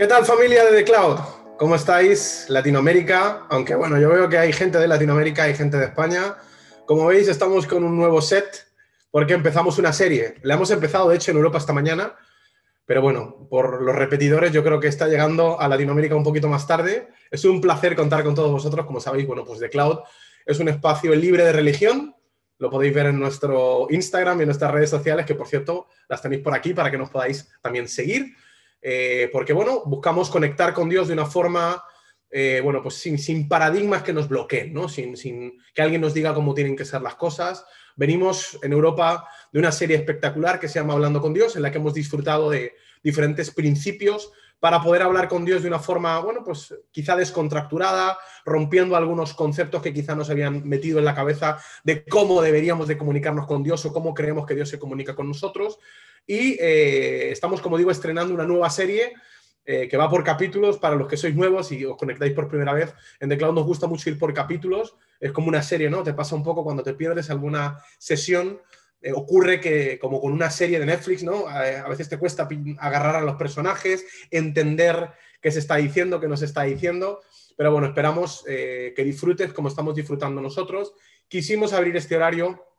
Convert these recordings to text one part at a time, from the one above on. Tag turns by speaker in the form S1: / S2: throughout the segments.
S1: ¿Qué tal familia de The Cloud? ¿Cómo estáis? Latinoamérica, aunque bueno, yo veo que hay gente de Latinoamérica, hay gente de España. Como veis, estamos con un nuevo set porque empezamos una serie. La hemos empezado, de hecho, en Europa esta mañana, pero bueno, por los repetidores yo creo que está llegando a Latinoamérica un poquito más tarde. Es un placer contar con todos vosotros. Como sabéis, bueno, pues The Cloud es un espacio libre de religión. Lo podéis ver en nuestro Instagram y en nuestras redes sociales, que por cierto las tenéis por aquí para que nos podáis también seguir. Eh, porque bueno, buscamos conectar con Dios de una forma, eh, bueno, pues sin, paradigmas que nos bloqueen, ¿no? Sin, sin, que alguien nos diga cómo tienen que ser las cosas. Venimos en Europa de una serie espectacular que se llama Hablando con Dios, en la que hemos disfrutado de diferentes principios para poder hablar con Dios de una forma, bueno, pues quizá descontracturada, rompiendo algunos conceptos que quizá nos habían metido en la cabeza de cómo deberíamos de comunicarnos con Dios o cómo creemos que Dios se comunica con nosotros. Y eh, estamos, como digo, estrenando una nueva serie eh, que va por capítulos para los que sois nuevos y os conectáis por primera vez. En The Cloud nos gusta mucho ir por capítulos. Es como una serie, ¿no? Te pasa un poco cuando te pierdes alguna sesión. Eh, ocurre que, como con una serie de Netflix, ¿no? a veces te cuesta agarrar a los personajes, entender qué se está diciendo, qué nos está diciendo. Pero bueno, esperamos que disfrutes como estamos disfrutando nosotros. Quisimos abrir este horario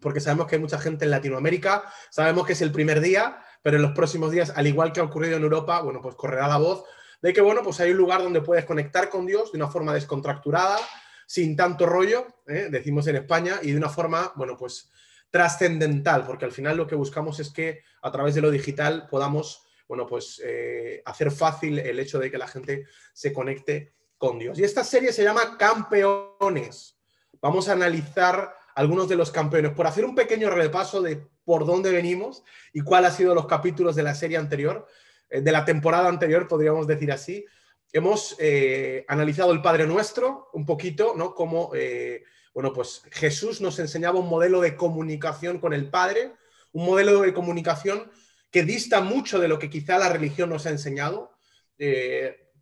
S1: porque sabemos que hay mucha gente en Latinoamérica, sabemos que es el primer día, pero en los próximos días, al igual que ha ocurrido en Europa, bueno, pues correrá la voz de que, bueno, pues hay un lugar donde puedes conectar con Dios de una forma descontracturada, sin tanto rollo, ¿eh? decimos en España, y de una forma, bueno, pues trascendental, porque al final lo que buscamos es que a través de lo digital podamos, bueno, pues eh, hacer fácil el hecho de que la gente se conecte con Dios. Y esta serie se llama Campeones. Vamos a analizar algunos de los campeones, por hacer un pequeño repaso de por dónde venimos y cuáles han sido los capítulos de la serie anterior, eh, de la temporada anterior, podríamos decir así. Hemos eh, analizado el Padre Nuestro un poquito, ¿no? Cómo, eh, bueno, pues Jesús nos enseñaba un modelo de comunicación con el Padre, un modelo de comunicación que dista mucho de lo que quizá la religión nos ha enseñado.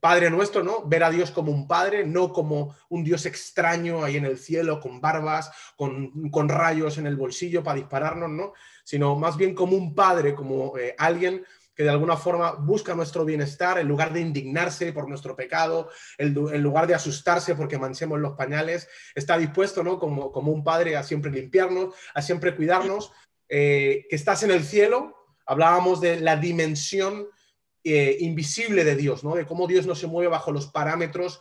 S1: Padre nuestro, ¿no? Ver a Dios como un padre, no como un Dios extraño ahí en el cielo, con barbas, con, rayos en el bolsillo para dispararnos, ¿no? Sino más bien como un padre, como eh, alguien que de alguna forma busca nuestro bienestar en lugar de indignarse por nuestro pecado, en, lugar de asustarse porque manchemos los pañales, está dispuesto, ¿no? Como, como un padre a siempre limpiarnos, a siempre cuidarnos, eh, que estás en el cielo. Hablábamos de la dimensión eh, invisible de Dios, ¿no? de cómo Dios no se mueve bajo los parámetros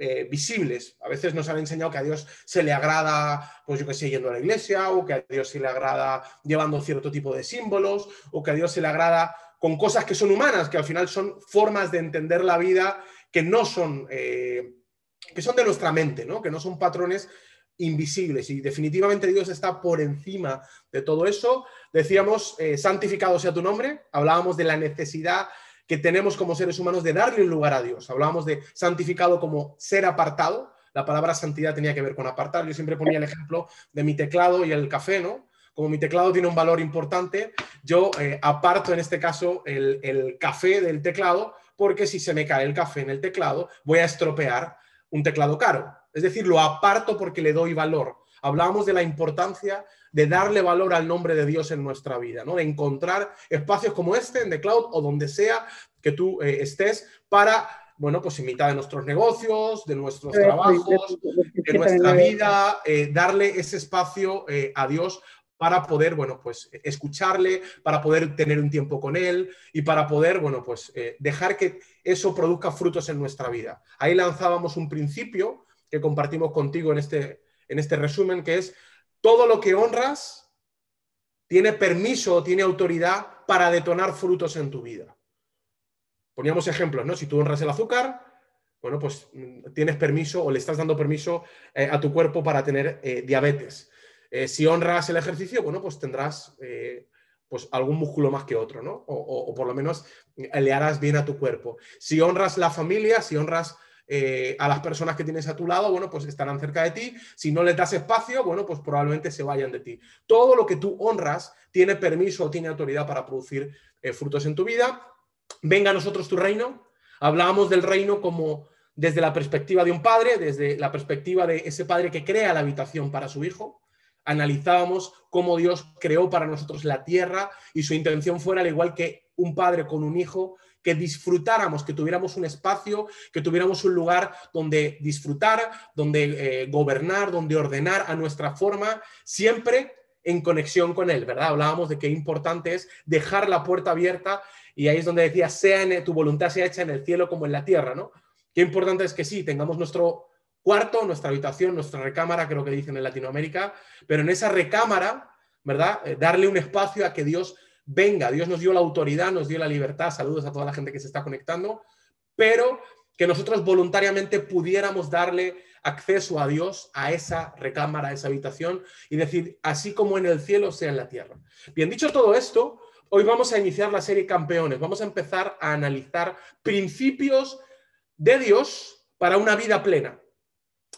S1: eh, visibles. A veces nos han enseñado que a Dios se le agrada, pues yo que sé, yendo a la iglesia, o que a Dios se le agrada llevando cierto tipo de símbolos, o que a Dios se le agrada con cosas que son humanas, que al final son formas de entender la vida que no son, eh, que son de nuestra mente, ¿no? que no son patrones invisibles. Y definitivamente Dios está por encima de todo eso. Decíamos, santificado sea tu nombre, hablábamos de la necesidad que tenemos como seres humanos de darle un lugar a Dios. Hablábamos de santificado como ser apartado. La palabra santidad tenía que ver con apartar. Yo siempre ponía el ejemplo de mi teclado y el café, ¿no? Como mi teclado tiene un valor importante, yo eh, aparto en este caso el, el café del teclado porque si se me cae el café en el teclado, voy a estropear un teclado caro. Es decir, lo aparto porque le doy valor. Hablábamos de la importancia de darle valor al nombre de Dios en nuestra vida, ¿no? de encontrar espacios como este en The Cloud o donde sea que tú eh, estés para, bueno, pues en mitad de nuestros negocios, de nuestros trabajos, de nuestra vida, eh, darle ese espacio eh, a Dios para poder, bueno, pues escucharle, para poder tener un tiempo con él y para poder, bueno, pues dejar que eso produzca frutos en nuestra vida. Ahí lanzábamos un principio que compartimos contigo en este, en este resumen, que es todo lo que honras tiene permiso o tiene autoridad para detonar frutos en tu vida. Poníamos ejemplos, ¿no? Si tú honras el azúcar, bueno, pues mm, tienes permiso o le estás dando permiso eh, a tu cuerpo para tener eh, diabetes. Eh, si honras el ejercicio, bueno, pues tendrás pues algún músculo más que otro, ¿no? o, por lo menos le harás bien a tu cuerpo. Si honras la familia, si honras eh, a las personas que tienes a tu lado, bueno, pues estarán cerca de ti. Si no les das espacio, bueno, pues probablemente se vayan de ti. Todo lo que tú honras tiene permiso o tiene autoridad para producir eh, frutos en tu vida. Venga a nosotros tu reino. Hablábamos del reino como desde la perspectiva de un padre, desde la perspectiva de ese padre que crea la habitación para su hijo. Analizábamos cómo Dios creó para nosotros la tierra y su intención fuera, al igual que un padre con un hijo, que disfrutáramos, que tuviéramos un espacio, que tuviéramos un lugar donde disfrutar, donde eh, gobernar, donde ordenar a nuestra forma, siempre en conexión con Él, ¿verdad? Hablábamos de qué importante es dejar la puerta abierta y ahí es donde decía, sea en, tu voluntad sea hecha en el cielo como en la tierra, ¿no? Qué importante es que sí, tengamos nuestro cuarto, nuestra habitación, nuestra recámara, creo que dicen en Latinoamérica, pero en esa recámara, ¿verdad? Eh, darle un espacio a que Dios venga. Dios nos dio la autoridad, nos dio la libertad. Saludos a toda la gente que se está conectando, pero que nosotros voluntariamente pudiéramos darle acceso a Dios, a esa recámara, a esa habitación, y decir, así como en el cielo, sea en la tierra. Bien, dicho todo esto, hoy vamos a iniciar la serie Campeones. Vamos a empezar a analizar principios de Dios para una vida plena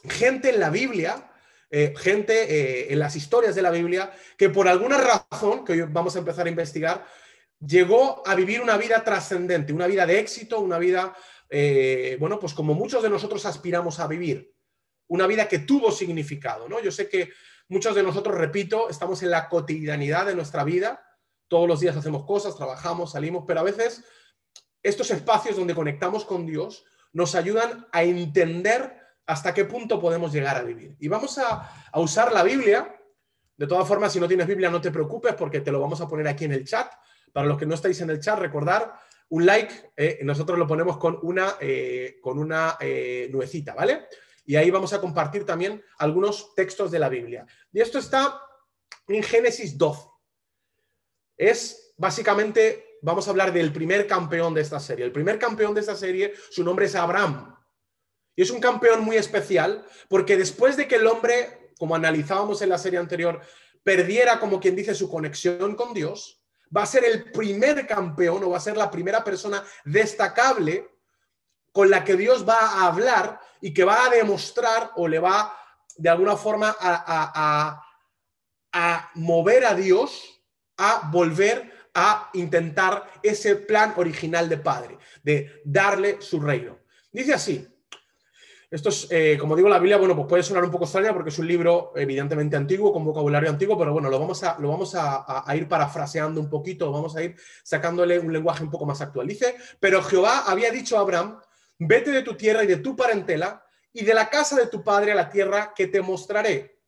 S1: gente en la Biblia, eh, gente eh, en las historias de la Biblia, que por alguna razón, que hoy vamos a empezar a investigar, llegó a vivir una vida trascendente, una vida de éxito, una vida, eh, bueno, pues como muchos de nosotros aspiramos a vivir, una vida que tuvo significado, ¿no? Yo sé que muchos de nosotros, repito, estamos en la cotidianidad de nuestra vida, todos los días hacemos cosas, trabajamos, salimos, pero a veces estos espacios donde conectamos con Dios nos ayudan a entender hasta qué punto podemos llegar a vivir. Y vamos a, usar la Biblia. De todas formas, si no tienes Biblia, no te preocupes porque te lo vamos a poner aquí en el chat. Para los que no estáis en el chat, recordar un like. Eh, nosotros lo ponemos con una, eh, con una eh, nuecita, ¿vale? Y ahí vamos a compartir también algunos textos de la Biblia. Y esto está en Génesis 12. Es básicamente, vamos a hablar del primer campeón de esta serie. El primer campeón de esta serie, su nombre es Abraham. Y es un campeón muy especial porque después de que el hombre, como analizábamos en la serie anterior, perdiera, como quien dice, su conexión con Dios, va a ser el primer campeón o va a ser la primera persona destacable con la que Dios va a hablar y que va a demostrar o le va de alguna forma a, a mover a Dios a volver a intentar ese plan original de Padre, de darle su reino. Dice así, esto es, eh, como digo, la Biblia, bueno, pues puede sonar un poco extraña porque es un libro evidentemente antiguo, con vocabulario antiguo, pero bueno, lo vamos a, lo vamos a, ir parafraseando un poquito, vamos a ir sacándole un lenguaje un poco más actual. Dice, pero Jehová había dicho a Abraham, vete de tu tierra y de tu parentela y de la casa de tu padre a la tierra que te mostraré.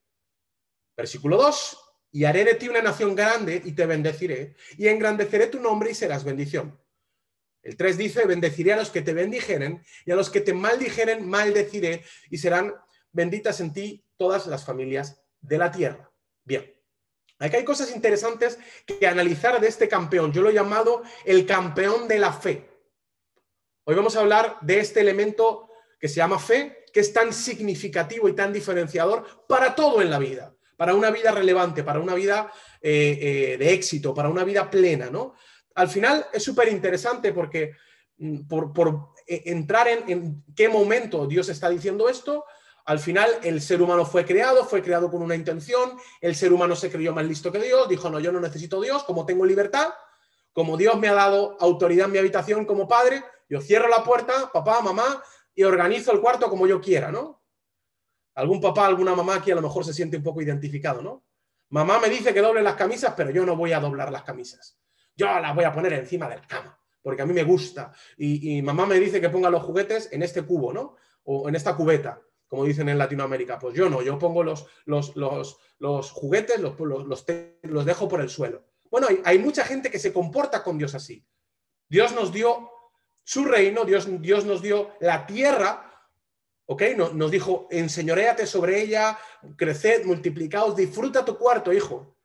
S1: Versículo 2, y haré de ti una nación grande y te bendeciré, y engrandeceré tu nombre y serás bendición. El 3 dice, bendeciré a los que te bendijeren y a los que te maldijeren, maldeciré y serán benditas en ti todas las familias de la tierra. Bien, aquí hay cosas interesantes que analizar de este campeón. Yo lo he llamado el campeón de la fe. Hoy vamos a hablar de este elemento que se llama fe, que es tan significativo y tan diferenciador para todo en la vida, para una vida relevante, para una vida eh, eh, de éxito, para una vida plena, ¿no? Al final es súper interesante porque mm, por, eh, entrar en, qué momento Dios está diciendo esto, al final el ser humano fue creado, fue creado con una intención, el ser humano se creyó más listo que Dios, dijo, no, yo no necesito Dios, como tengo libertad, como Dios me ha dado autoridad en mi habitación como padre, yo cierro la puerta, papá, mamá, y organizo el cuarto como yo quiera, ¿no? Algún papá, alguna mamá aquí a lo mejor se siente un poco identificado, ¿no? Mamá me dice que doble las camisas, pero yo no voy a doblar las camisas yo las voy a poner encima de la cama, porque a mí me gusta. Y, mamá me dice que ponga los juguetes en este cubo, ¿no? O en esta cubeta, como dicen en Latinoamérica. Pues yo no, yo pongo los, los, los, juguetes, los, los, dejo por el suelo. Bueno, hay, mucha gente que se comporta con Dios así. Dios nos dio su reino, Dios, Dios nos dio la tierra, ¿ok? Nos, nos dijo, enseñoreate sobre ella, creced, multiplicaos, disfruta tu cuarto, hijo.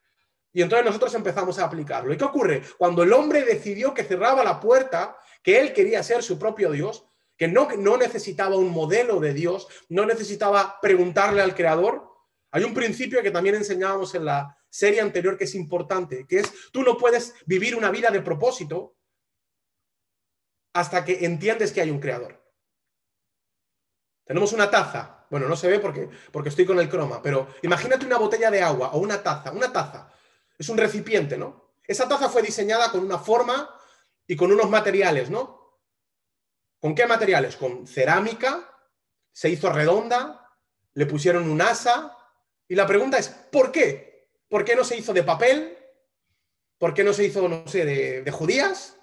S1: Y entonces nosotros empezamos a aplicarlo. ¿Y qué ocurre? Cuando el hombre decidió que cerraba la puerta, que él quería ser su propio Dios, que no, no necesitaba un modelo de Dios, no necesitaba preguntarle al Creador, hay un principio que también enseñábamos en la serie anterior que es importante, que es tú no puedes vivir una vida de propósito hasta que entiendes que hay un Creador. Tenemos una taza. Bueno, no se ve porque, porque estoy con el croma, pero imagínate una botella de agua o una taza, una taza. Es un recipiente, ¿no? Esa taza fue diseñada con una forma y con unos materiales, ¿no? ¿Con qué materiales? Con cerámica, se hizo redonda, le pusieron un asa. Y la pregunta es, ¿por qué? ¿Por qué no se hizo de papel? ¿Por qué no se hizo, no sé, de, judías?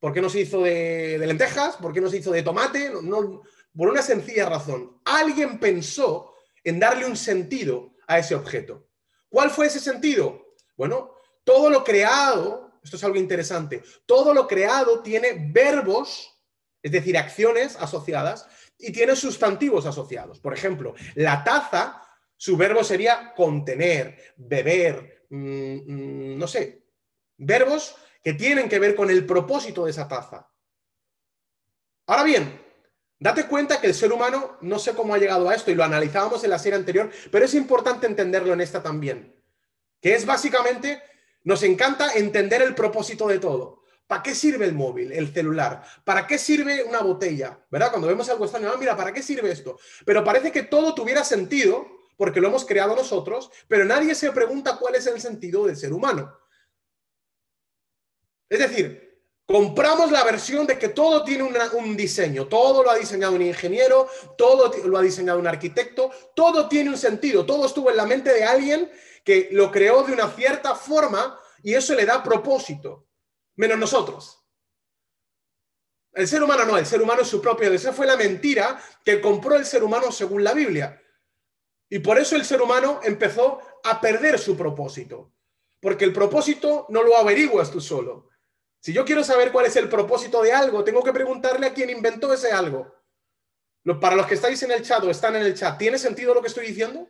S1: ¿Por qué no se hizo de, lentejas? ¿Por qué no se hizo de tomate? por una sencilla razón. Alguien pensó en darle un sentido a ese objeto. ¿Cuál fue ese sentido? Bueno, todo lo creado, esto es algo interesante, todo lo creado tiene verbos, es decir, acciones asociadas, y tiene sustantivos asociados. Por ejemplo, la taza, su verbo sería contener, beber, mm, mm, no sé, verbos que tienen que ver con el propósito de esa taza. Ahora bien, date cuenta que el ser humano, no sé cómo ha llegado a esto y lo analizábamos en la serie anterior, pero es importante entenderlo en esta también, que es básicamente, nos encanta entender el propósito de todo. ¿Para qué sirve el móvil, el celular? ¿Para qué sirve una botella? ¿Verdad? Cuando vemos algo extraño, ah, mira, ¿para qué sirve esto? Pero parece que todo tuviera sentido porque lo hemos creado nosotros, pero nadie se pregunta cuál es el sentido del ser humano. Es decir, compramos la versión de que todo tiene un diseño, todo lo ha diseñado un ingeniero, todo lo ha diseñado un arquitecto, todo tiene un sentido, todo estuvo en la mente de alguien que lo creó de una cierta forma y eso le da propósito menos nosotros. El ser humano no, el ser humano es su propio. Esa fue la mentira que compró el ser humano según la Biblia. Y por eso el ser humano empezó a perder su propósito. Porque el propósito no lo averiguas tú solo. Si yo quiero saber cuál es el propósito de algo, tengo que preguntarle a quien inventó ese algo. Para los que estáis en el chat o están en el chat, ¿tiene sentido lo que estoy diciendo?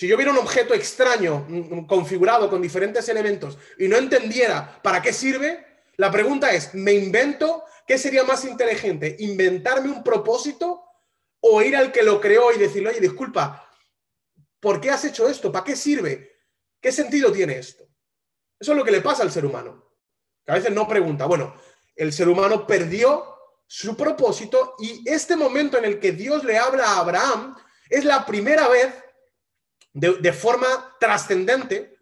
S1: Si yo viera un objeto extraño, mm, mm, configurado con diferentes elementos y no entendiera para qué sirve, la pregunta es, ¿me invento? ¿Qué sería más inteligente? ¿Inventarme un propósito o ir al que lo creó y decirle, oye, disculpa, ¿por qué has hecho esto? ¿Para qué sirve? ¿Qué sentido tiene esto? Eso es lo que le pasa al ser humano. Que a veces no pregunta. Bueno, el ser humano perdió su propósito y este momento en el que Dios le habla a Abraham es la primera vez de, forma trascendente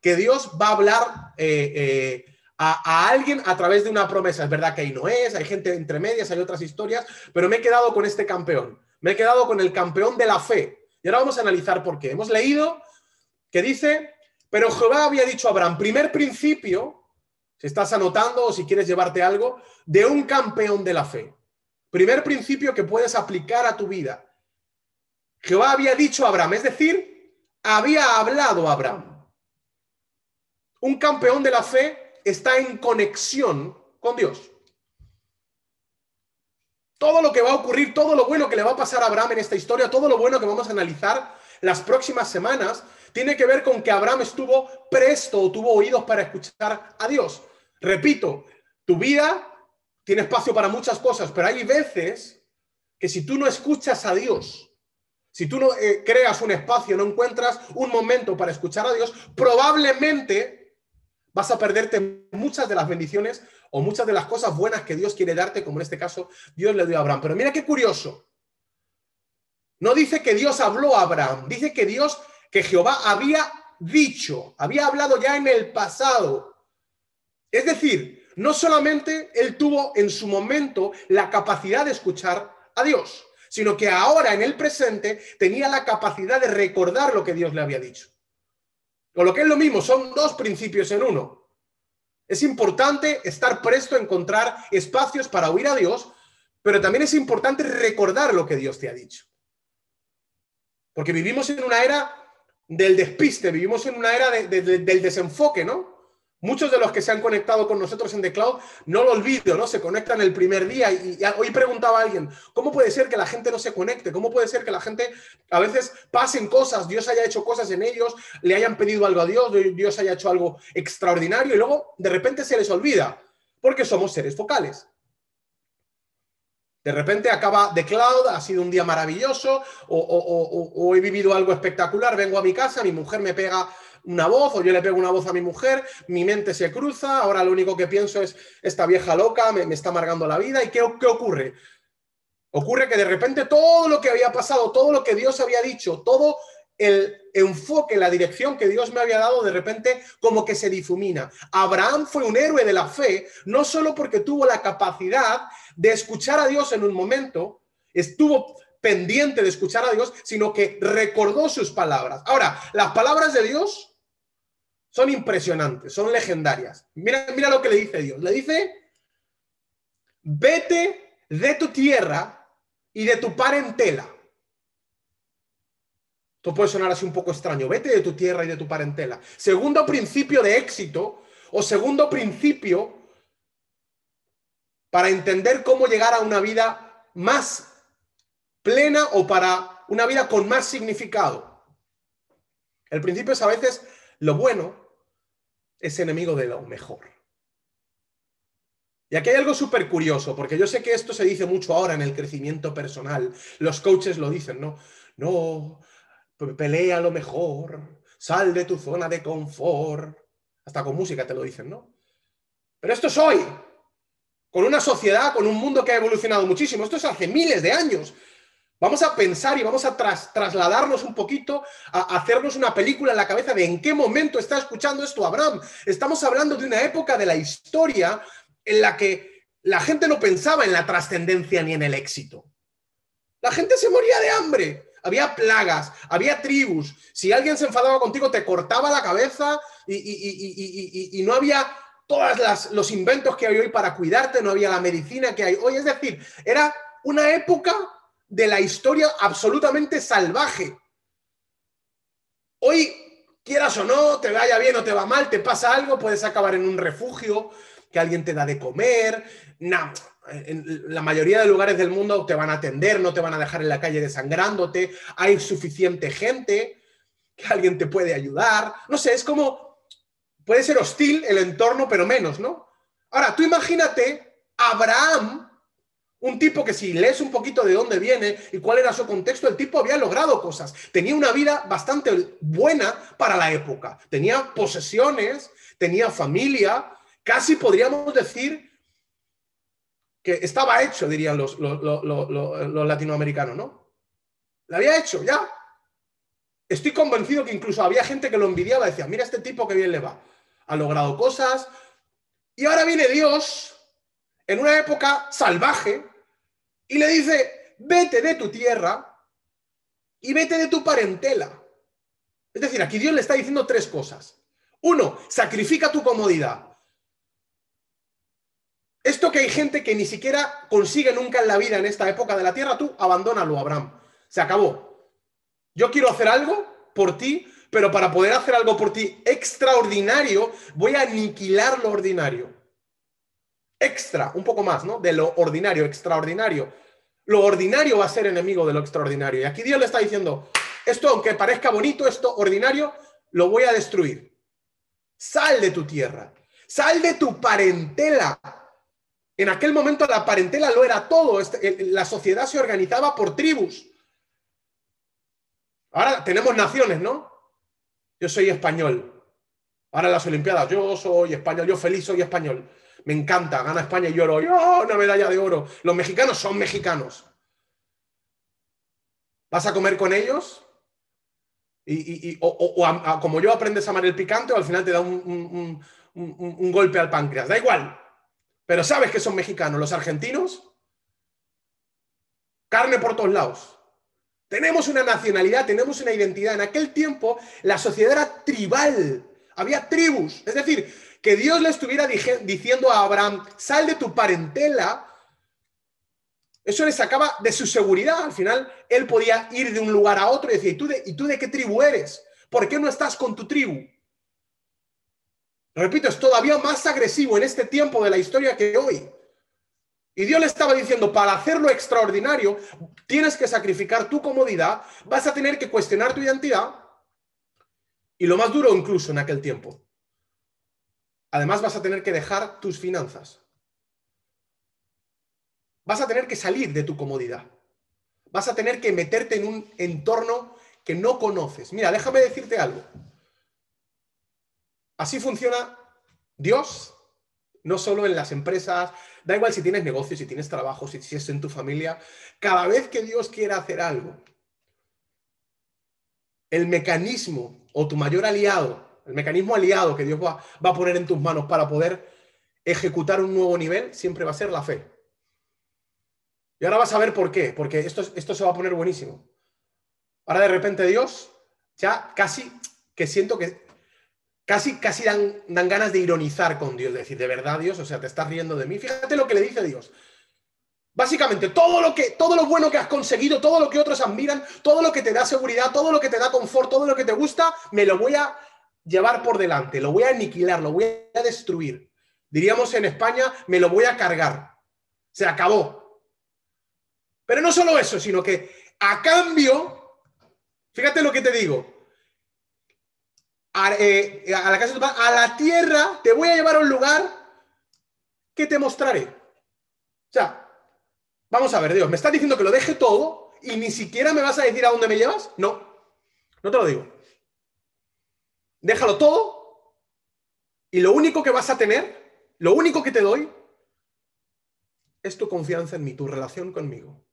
S1: que Dios va a hablar eh, eh, a, alguien a través de una promesa. Es verdad que ahí no es, hay gente entre medias, hay otras historias, pero me he quedado con este campeón. Me he quedado con el campeón de la fe. Y ahora vamos a analizar por qué. Hemos leído que dice, pero Jehová había dicho a Abraham, primer principio, si estás anotando o si quieres llevarte algo, de un campeón de la fe. Primer principio que puedes aplicar a tu vida. Jehová había dicho a Abraham, es decir, había hablado Abraham. Un campeón de la fe está en conexión con Dios. Todo lo que va a ocurrir, todo lo bueno que le va a pasar a Abraham en esta historia, todo lo bueno que vamos a analizar las próximas semanas, tiene que ver con que Abraham estuvo presto o tuvo oídos para escuchar a Dios. Repito, tu vida tiene espacio para muchas cosas, pero hay veces que si tú no escuchas a Dios, si tú no eh, creas un espacio, no encuentras un momento para escuchar a Dios, probablemente vas a perderte muchas de las bendiciones o muchas de las cosas buenas que Dios quiere darte, como en este caso Dios le dio a Abraham. Pero mira qué curioso. No dice que Dios habló a Abraham, dice que Dios, que Jehová había dicho, había hablado ya en el pasado. Es decir, no solamente él tuvo en su momento la capacidad de escuchar a Dios, sino que ahora en el presente tenía la capacidad de recordar lo que Dios le había dicho. O lo que es lo mismo, son dos principios en uno. Es importante estar presto a encontrar espacios para oír a Dios, pero también es importante recordar lo que Dios te ha dicho. Porque vivimos en una era del despiste, vivimos en una era del desenfoque, ¿no? Muchos de los que se han conectado con nosotros en The Cloud, no lo olvido, ¿no? Se conectan el primer día y, hoy preguntaba a alguien, ¿cómo puede ser que la gente no se conecte? ¿Cómo puede ser que la gente a veces pasen cosas, Dios haya hecho cosas en ellos, le hayan pedido algo a Dios, Dios haya hecho algo extraordinario y luego de repente se les olvida? Porque somos seres focales. De repente acaba The Cloud, ha sido un día maravilloso o he vivido algo espectacular, vengo a mi casa, mi mujer me pega una voz o yo le pego una voz a mi mujer, mi mente se cruza, ahora lo único que pienso es, esta vieja loca me, está amargando la vida. ¿Y qué, qué ocurre? Ocurre que de repente todo lo que había pasado, todo lo que Dios había dicho, todo el enfoque, la dirección que Dios me había dado, de repente como que se difumina. Abraham fue un héroe de la fe, no solo porque tuvo la capacidad de escuchar a Dios en un momento, estuvo pendiente de escuchar a Dios, sino que recordó sus palabras. Ahora, las palabras de Dios son impresionantes, son legendarias. Mira, mira lo que le dice Dios. Le dice, vete de tu tierra y de tu parentela. Esto puede sonar así un poco extraño. Vete de tu tierra y de tu parentela. Segundo principio de éxito o segundo principio para entender cómo llegar a una vida más plena o para una vida con más significado. El principio es a veces lo bueno es enemigo de lo mejor. Y aquí hay algo súper curioso, porque yo sé que esto se dice mucho ahora en el crecimiento personal. Los coaches lo dicen, ¿no? No, pelea lo mejor, sal de tu zona de confort. Hasta con música te lo dicen, ¿no? Pero esto es hoy, con una sociedad, con un mundo que ha evolucionado muchísimo. Esto es hace miles de años. Vamos a pensar y vamos a trasladarnos un poquito, a hacernos una película en la cabeza de en qué momento está escuchando esto Abraham. Estamos hablando de una época de la historia en la que la gente no pensaba en la trascendencia ni en el éxito. La gente se moría de hambre, había plagas, había tribus. Si alguien se enfadaba contigo, te cortaba la cabeza y, no había todos los inventos que hay hoy para cuidarte, no había la medicina que hay hoy. Es decir, era una época de la historia absolutamente salvaje. Hoy, quieras o no, te vaya bien o te va mal, te pasa algo, puedes acabar en un refugio, que alguien te da de comer. en la mayoría de lugares del mundo te van a atender, no te van a dejar en la calle desangrándote, hay suficiente gente, que alguien te puede ayudar. No sé, es como, puede ser hostil el entorno, pero menos, ¿no? Ahora, tú imagínate Abraham un tipo que si lees un poquito de dónde viene y cuál era su contexto, el tipo había logrado cosas. Tenía una vida bastante buena para la época. Tenía posesiones, tenía familia. Casi podríamos decir que estaba hecho, dirían los, los, latinoamericanos, ¿no? Lo había hecho, ya. Estoy convencido que incluso había gente que lo envidiaba, decía, mira este tipo que bien le va. Ha logrado cosas. Y ahora viene Dios en una época salvaje y le dice, vete de tu tierra y vete de tu parentela. Es decir, aquí Dios le está diciendo tres cosas. Uno, sacrifica tu comodidad. Esto que hay gente que ni siquiera consigue nunca en la vida en esta época de la tierra, tú abandónalo, Abraham. Se acabó. Yo quiero hacer algo por ti, pero para poder hacer algo por ti extraordinario, voy a aniquilar lo ordinario extra, un poco más, ¿no? De lo ordinario, extraordinario. Lo ordinario va a ser enemigo de lo extraordinario. Y aquí Dios le está diciendo, esto aunque parezca bonito, esto ordinario, lo voy a destruir. Sal de tu tierra, sal de tu parentela. En aquel momento la parentela lo era todo, este, la sociedad se organizaba por tribus. Ahora tenemos naciones, ¿no? Yo soy español. Ahora las Olimpiadas, yo soy español, yo feliz soy español me encanta, gana España y lloro, ¡oh, una medalla de oro! Los mexicanos son mexicanos. ¿Vas a comer con ellos? Y, o, como yo aprendes a amar el picante o al final te da un, un golpe al páncreas. Da igual. Pero sabes que son mexicanos. Los argentinos, carne por todos lados. Tenemos una nacionalidad, tenemos una identidad. En aquel tiempo la sociedad era tribal. Había tribus. Es decir, que Dios le estuviera diciendo a Abraham, sal de tu parentela, eso le sacaba de su seguridad. Al final, él podía ir de un lugar a otro y decir, ¿y tú de, ¿y tú de qué tribu eres? ¿Por qué no estás con tu tribu? Repito, es todavía más agresivo en este tiempo de la historia que hoy. Y Dios le estaba diciendo, para hacerlo extraordinario, tienes que sacrificar tu comodidad, vas a tener que cuestionar tu identidad. Y lo más duro incluso en aquel tiempo, Además vas a tener que dejar tus finanzas. Vas a tener que salir de tu comodidad. Vas a tener que meterte en un entorno que no conoces. Mira, déjame decirte algo. Así funciona Dios, no solo en las empresas, da igual si tienes negocio, si tienes trabajo, si, si es en tu familia. Cada vez que Dios quiera hacer algo, el mecanismo o tu mayor aliado el mecanismo aliado que Dios va, a poner en tus manos para poder ejecutar un nuevo nivel, siempre va a ser la fe. Y ahora vas a ver por qué, porque esto, esto se va a poner buenísimo. Ahora de repente Dios, ya casi que siento que casi, casi dan, dan ganas de ironizar con Dios, de decir, de verdad Dios, o sea, te estás riendo de mí. Fíjate lo que le dice Dios. Básicamente, todo lo, que, todo lo bueno que has conseguido, todo lo que otros admiran, todo lo que te da seguridad, todo lo que te da confort, todo lo que te gusta, me lo voy a llevar por delante, lo voy a aniquilar, lo voy a destruir. Diríamos en España, me lo voy a cargar. Se acabó. Pero no solo eso, sino que a cambio, fíjate lo que te digo, a, eh, la casa de tu padre, a la tierra, te voy a llevar a un lugar que te mostraré. O sea, vamos a ver, Dios, ¿me estás diciendo que lo deje todo y ni siquiera me vas a decir a dónde me llevas? No, no te lo digo. Déjalo todo y lo único que vas a tener, lo único que te doy, es tu confianza en mí, tu relación conmigo.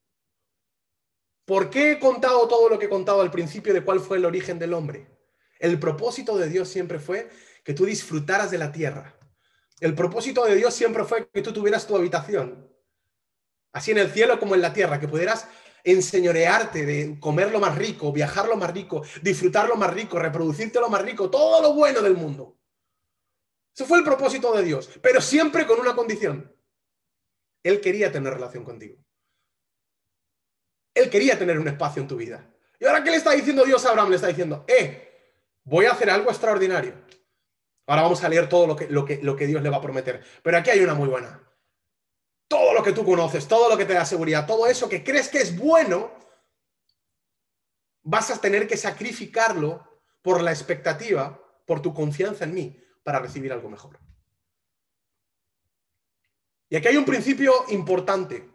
S1: ¿Por qué he contado todo lo que he contado al principio de cuál fue el origen del hombre? El propósito de Dios siempre fue que tú disfrutaras de la tierra. El propósito de Dios siempre fue que tú tuvieras tu habitación. Así en el cielo como en la tierra, que pudieras enseñorearte de comer lo más rico, viajar lo más rico, disfrutar lo más rico, reproducirte lo más rico, todo lo bueno del mundo. Eso fue el propósito de Dios, pero siempre con una condición. Él quería tener relación contigo. Él quería tener un espacio en tu vida. ¿Y ahora qué le está diciendo Dios a Abraham? Le está diciendo, eh, voy a hacer algo extraordinario. Ahora vamos a leer todo lo que, lo que, lo que Dios le va a prometer. Pero aquí hay una muy buena. Todo lo que tú conoces, todo lo que te da seguridad, todo eso que crees que es bueno, vas a tener que sacrificarlo por la expectativa, por tu confianza en mí, para recibir algo mejor. Y aquí hay un principio importante.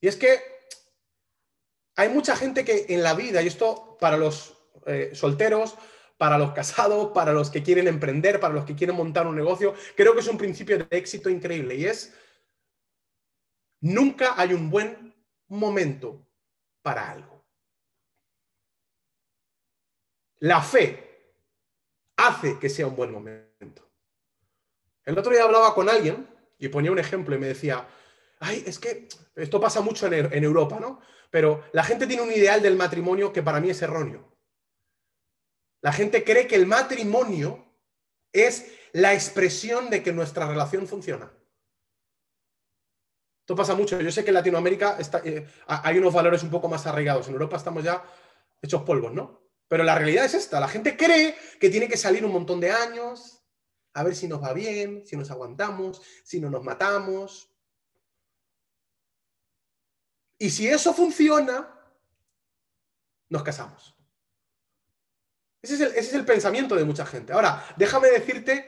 S1: Y es que hay mucha gente que en la vida, y esto para los eh, solteros, para los casados, para los que quieren emprender, para los que quieren montar un negocio, creo que es un principio de éxito increíble y es, nunca hay un buen momento para algo. La fe hace que sea un buen momento. El otro día hablaba con alguien y ponía un ejemplo y me decía, ay, es que esto pasa mucho en, en Europa, ¿no? Pero la gente tiene un ideal del matrimonio que para mí es erróneo. La gente cree que el matrimonio es la expresión de que nuestra relación funciona. Esto pasa mucho. Yo sé que en Latinoamérica eh, hay unos valores un poco más arraigados. En Europa estamos ya hechos polvos, ¿no? Pero la realidad es esta. La gente cree que tiene que salir un montón de años, a ver si nos va bien, si nos aguantamos, si no nos matamos, y si eso funciona, nos casamos. Ese es, el, pensamiento de mucha gente. Ahora, déjame decirte,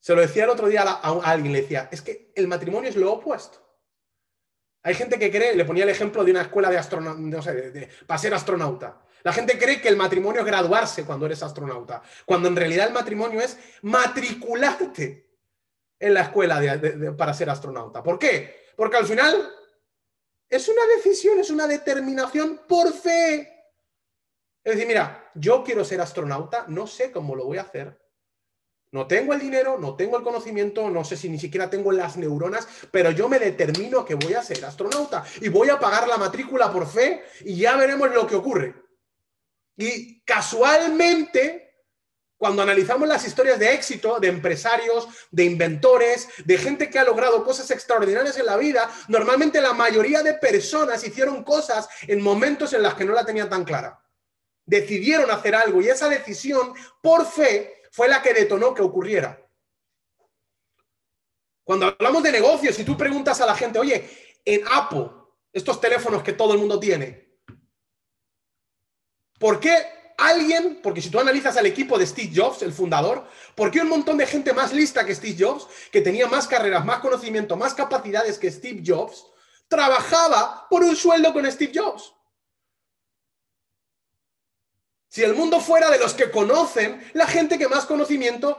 S1: se lo decía el otro día a, alguien, le decía, es que el matrimonio es lo opuesto. Hay gente que cree, le ponía el ejemplo de una escuela de astronauta, sé, para ser astronauta. La gente cree que el matrimonio es graduarse cuando eres astronauta, cuando en realidad el matrimonio es matricularte en la escuela para ser astronauta. ¿Por qué? Porque al final es una decisión, es una determinación por fe. Es decir, mira, yo quiero ser astronauta, no sé cómo lo voy a hacer. No tengo el dinero, no tengo el conocimiento, no sé si ni siquiera tengo las neuronas, pero yo me determino que voy a ser astronauta y voy a pagar la matrícula por fe y ya veremos lo que ocurre. Y casualmente cuando analizamos las historias de éxito de empresarios, de inventores, de gente que ha logrado cosas extraordinarias en la vida, normalmente la mayoría de personas hicieron cosas en momentos en los que no la tenían tan clara. Decidieron hacer algo y esa decisión, por fe, fue la que detonó que ocurriera. Cuando hablamos de negocios, si tú preguntas a la gente, oye, en Apple, estos teléfonos que todo el mundo tiene, ¿por qué alguien, porque si tú analizas al equipo de Steve Jobs, el fundador, ¿por qué un montón de gente más lista que Steve Jobs, que tenía más carreras, más conocimiento, más capacidades que Steve Jobs, trabajaba por un sueldo con Steve Jobs? Si el mundo fuera de los que conocen, la gente que más conocimiento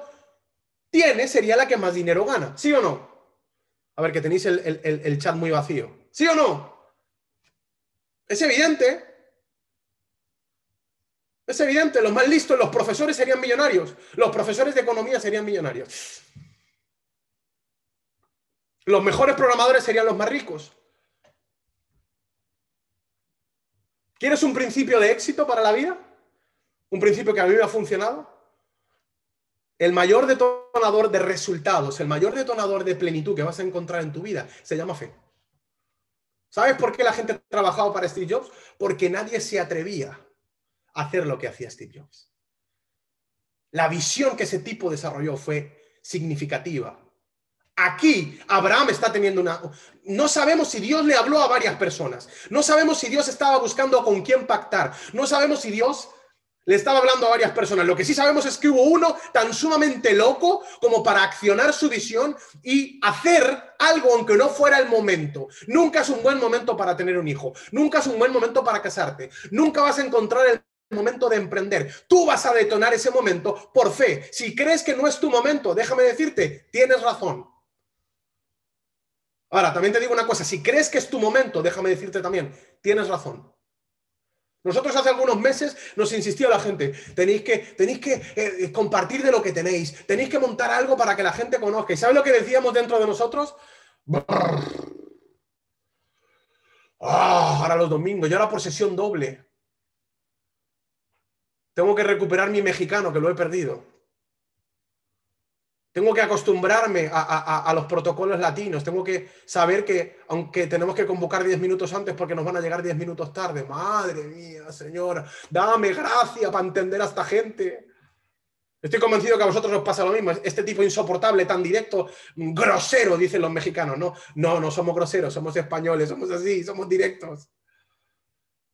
S1: tiene sería la que más dinero gana. ¿Sí o no? A ver, que tenéis el, el chat muy vacío. ¿Sí o no? Es evidente. Es evidente, los más listos, los profesores serían millonarios, los profesores de economía serían millonarios. Los mejores programadores serían los más ricos. ¿Quieres un principio de éxito para la vida? ¿Un principio que a mí me ha funcionado? El mayor detonador de resultados, el mayor detonador de plenitud que vas a encontrar en tu vida se llama fe. ¿Sabes por qué la gente ha trabajado para Steve Jobs? Porque nadie se atrevía a hacer lo que hacía Steve Jobs. La visión que ese tipo desarrolló fue significativa. Aquí Abraham está teniendo una... No sabemos si Dios le habló a varias personas. No sabemos si Dios estaba buscando con quién pactar. No sabemos si Dios le estaba hablando a varias personas. Lo que sí sabemos es que hubo uno tan sumamente loco como para accionar su visión y hacer algo aunque no fuera el momento. Nunca es un buen momento para tener un hijo. Nunca es un buen momento para casarte. Nunca vas a encontrar el momento de emprender. Tú vas a detonar ese momento por fe. Si crees que no es tu momento, déjame decirte, tienes razón. Ahora, también te digo una cosa, si crees que es tu momento, déjame decirte también, tienes razón. Nosotros hace algunos meses nos insistía la gente, tenéis que, tenéis que eh, compartir de lo que tenéis, tenéis que montar algo para que la gente conozca. ¿Y sabes lo que decíamos dentro de nosotros? Ah, ahora los domingos, y ahora por doble. Tengo que recuperar mi mexicano, que lo he perdido. Tengo que acostumbrarme a, los protocolos latinos. Tengo que saber que, aunque tenemos que convocar 10 minutos antes porque nos van a llegar 10 minutos tarde, madre mía, señora, dame gracia para entender a esta gente. Estoy convencido que a vosotros os pasa lo mismo. Este tipo insoportable, tan directo, grosero, dicen los mexicanos. No, no, no somos groseros, somos españoles, somos así, somos directos.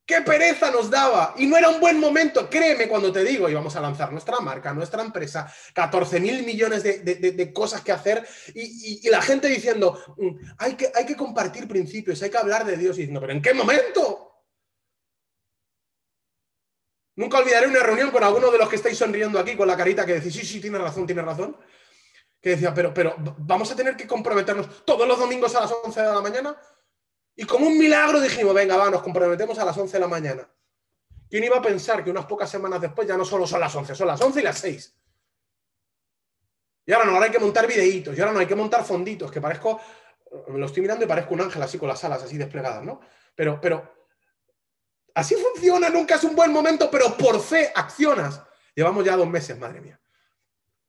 S1: ¡Qué pereza nos daba! Y no era un buen momento, créeme cuando te digo, íbamos a lanzar nuestra marca, nuestra empresa, 14 mil millones de, cosas que hacer y, la gente diciendo, mm, hay que, hay que compartir principios, hay que hablar de Dios y diciendo, pero ¿en qué momento? Nunca olvidaré una reunión con alguno de los que estáis sonriendo aquí con la carita que decís, sí, sí, tiene razón, tiene razón. Que decía, pero, pero vamos a tener que comprometernos todos los domingos a las 11 de la mañana. Y como un milagro dijimos, venga, va, nos comprometemos a las 11 de la mañana. ¿Quién iba a pensar que unas pocas semanas después ya no solo son las 11, son las 11 y las 6? Y ahora no, ahora hay que montar videitos, y ahora no hay que montar fonditos, que parezco, me lo estoy mirando y parezco un ángel así con las alas así desplegadas, ¿no? Pero, pero, así funciona, nunca es un buen momento, pero por fe accionas. Llevamos ya dos meses, madre mía.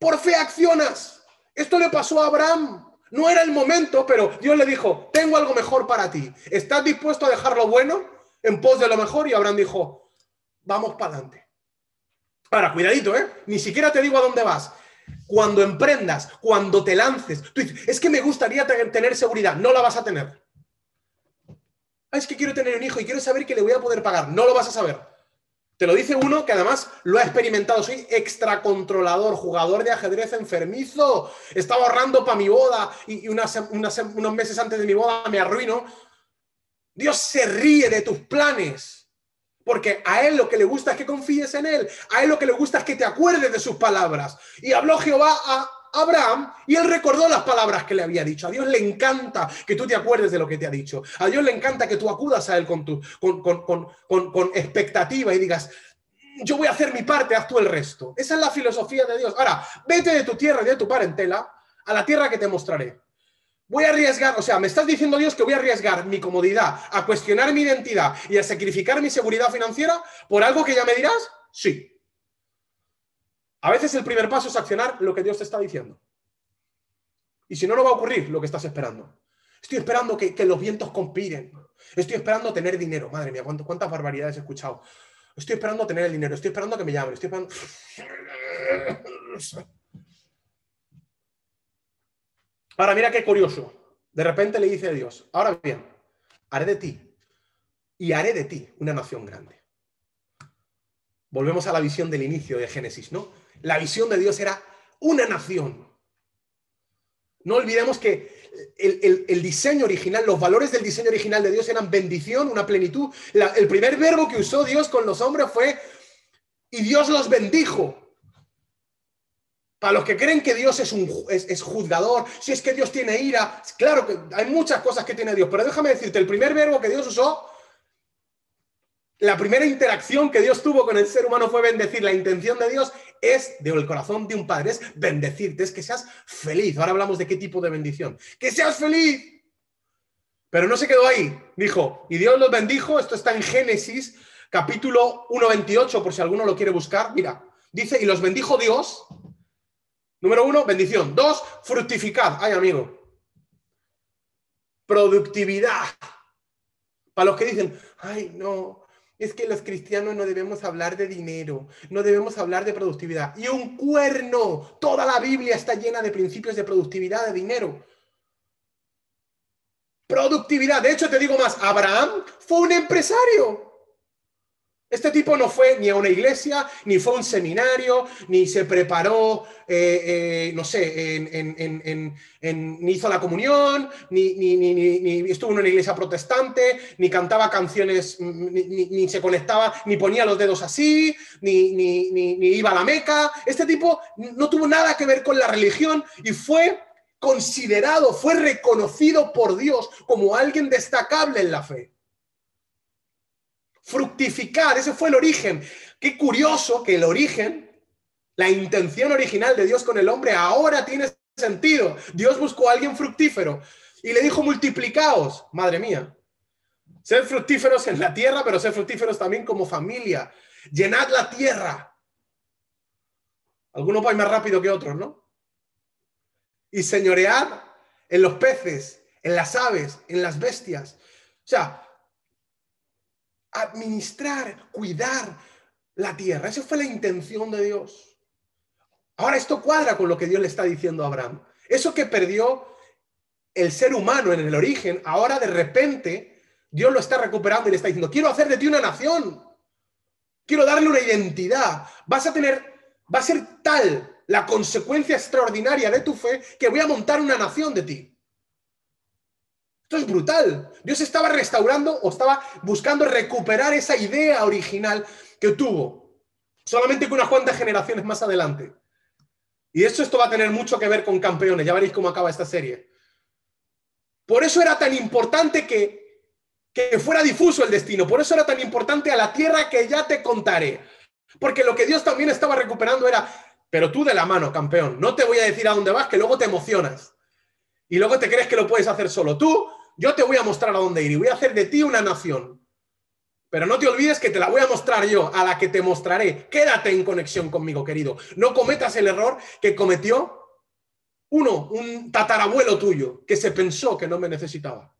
S1: Por fe accionas. Esto le pasó a Abraham. No era el momento, pero Dios le dijo, tengo algo mejor para ti. ¿Estás dispuesto a dejar lo bueno en pos de lo mejor? Y Abraham dijo, vamos para adelante. Ahora, cuidadito, ¿eh? Ni siquiera te digo a dónde vas. Cuando emprendas, cuando te lances, tú dices, es que me gustaría tener seguridad, no la vas a tener. Ah, es que quiero tener un hijo y quiero saber que le voy a poder pagar, no lo vas a saber. Te lo dice uno que además lo ha experimentado. Soy extracontrolador, jugador de ajedrez enfermizo. Estaba ahorrando para mi boda y, unos meses antes de mi boda me arruino. Dios se ríe de tus planes. Porque a Él lo que le gusta es que confíes en Él. A Él lo que le gusta es que te acuerdes de sus palabras. Y habló Jehová a Abraham y él recordó las palabras que le había dicho. A Dios le encanta que tú te acuerdes de lo que te ha dicho. A Dios le encanta que tú acudas a Él con, tu, con, con, expectativa y digas, yo voy a hacer mi parte, haz tú el resto. Esa es la filosofía de Dios. Ahora, vete de tu tierra y de tu parentela a la tierra que te mostraré. Voy a arriesgar, o sea, me estás diciendo Dios que voy a arriesgar mi comodidad, a cuestionar mi identidad y a sacrificar mi seguridad financiera por algo que ya me dirás? Sí. A veces el primer paso es accionar lo que Dios te está diciendo. Y si no, no va a ocurrir lo que estás esperando. Estoy esperando que, los vientos conspiren. Estoy esperando tener dinero. Madre mía, ¿cuántas barbaridades he escuchado? Estoy esperando tener el dinero. Estoy esperando que me llamen. Estoy esperando... Ahora, mira qué curioso. De repente le dice a Dios, ahora bien, haré de ti y haré de ti una nación grande. Volvemos a la visión del inicio de Génesis, ¿no? La visión de Dios era una nación. No olvidemos que el, diseño original, los valores del diseño original de Dios eran bendición, una plenitud. el primer verbo que usó Dios con los hombres fue, y Dios los bendijo. Para los que creen que Dios es, un, es, juzgador, si es que Dios tiene ira, claro que hay muchas cosas que tiene Dios, pero déjame decirte, el primer verbo que Dios usó la primera interacción que Dios tuvo con el ser humano fue bendecir. La intención de Dios es, de el corazón de un padre, es bendecirte, es que seas feliz. Ahora hablamos de qué tipo de bendición. Que seas feliz. Pero no se quedó ahí. Dijo, y Dios los bendijo. Esto está en Génesis, capítulo 1.28, por si alguno lo quiere buscar. Mira, dice, y los bendijo Dios. Número uno, bendición. Dos, fructificad. Ay, amigo. Productividad. Para los que dicen, ay, no, es que los cristianos no debemos hablar de dinero, no debemos hablar de productividad. Y un cuerno, toda la Biblia está llena de principios de productividad, de dinero. Productividad. De hecho, te digo más, Abraham fue un empresario. Este tipo no fue ni a una iglesia, ni fue a un seminario, ni se preparó, eh, eh, no sé, ni hizo la comunión, ni, ni, estuvo en una iglesia protestante, ni cantaba canciones, ni, se conectaba, ni ponía los dedos así, ni iba a la Meca. Este tipo no tuvo nada que ver con la religión y fue considerado, fue reconocido por Dios como alguien destacable en la fe fructificar, ese fue el origen. Qué curioso que el origen, la intención original de Dios con el hombre ahora tiene sentido. Dios buscó a alguien fructífero y le dijo multiplicaos, madre mía. Ser fructíferos en la tierra, pero ser fructíferos también como familia. Llenad la tierra. Algunos van más rápido que otros, ¿no? Y señoread en los peces, en las aves, en las bestias. O sea, administrar, cuidar la tierra. Esa fue la intención de Dios. Ahora esto cuadra con lo que Dios le está diciendo a Abraham. Eso que perdió el ser humano en el origen, ahora de repente Dios lo está recuperando y le está diciendo, quiero hacer de ti una nación. Quiero darle una identidad. Vas a tener, va a ser tal la consecuencia extraordinaria de tu fe que voy a montar una nación de ti. Esto es brutal. Dios estaba restaurando o estaba buscando recuperar esa idea original que tuvo, solamente con unas cuantas generaciones más adelante. Y eso esto va a tener mucho que ver con campeones. Ya veréis cómo acaba esta serie. Por eso era tan importante que, que fuera difuso el destino. Por eso era tan importante a la tierra que ya te contaré. Porque lo que Dios también estaba recuperando era, pero tú de la mano, campeón. No te voy a decir a dónde vas, que luego te emocionas. Y luego te crees que lo puedes hacer solo. Tú yo te voy a mostrar a dónde ir y voy a hacer de ti una nación. Pero no te olvides que te la voy a mostrar yo, a la que te mostraré. Quédate en conexión conmigo, querido. No cometas el error que cometió uno, un tatarabuelo tuyo, que se pensó que no me necesitaba.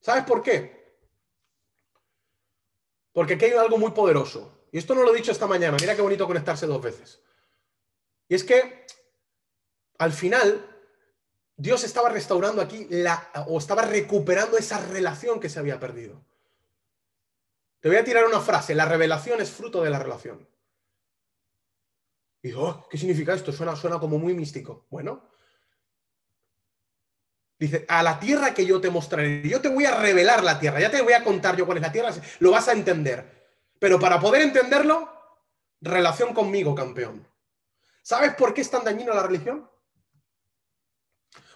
S1: ¿Sabes por qué? Porque aquí hay algo muy poderoso. Y esto no lo he dicho esta mañana. Mira qué bonito conectarse dos veces. Y es que al final Dios estaba restaurando aquí la, o estaba recuperando esa relación que se había perdido. Te voy a tirar una frase, la revelación es fruto de la relación. Y oh, ¿qué significa esto? Suena, suena como muy místico. Bueno, dice, a la tierra que yo te mostraré, yo te voy a revelar la tierra, ya te voy a contar yo cuál es la tierra, lo vas a entender. Pero para poder entenderlo, relación conmigo, campeón. ¿Sabes por qué es tan dañino la religión?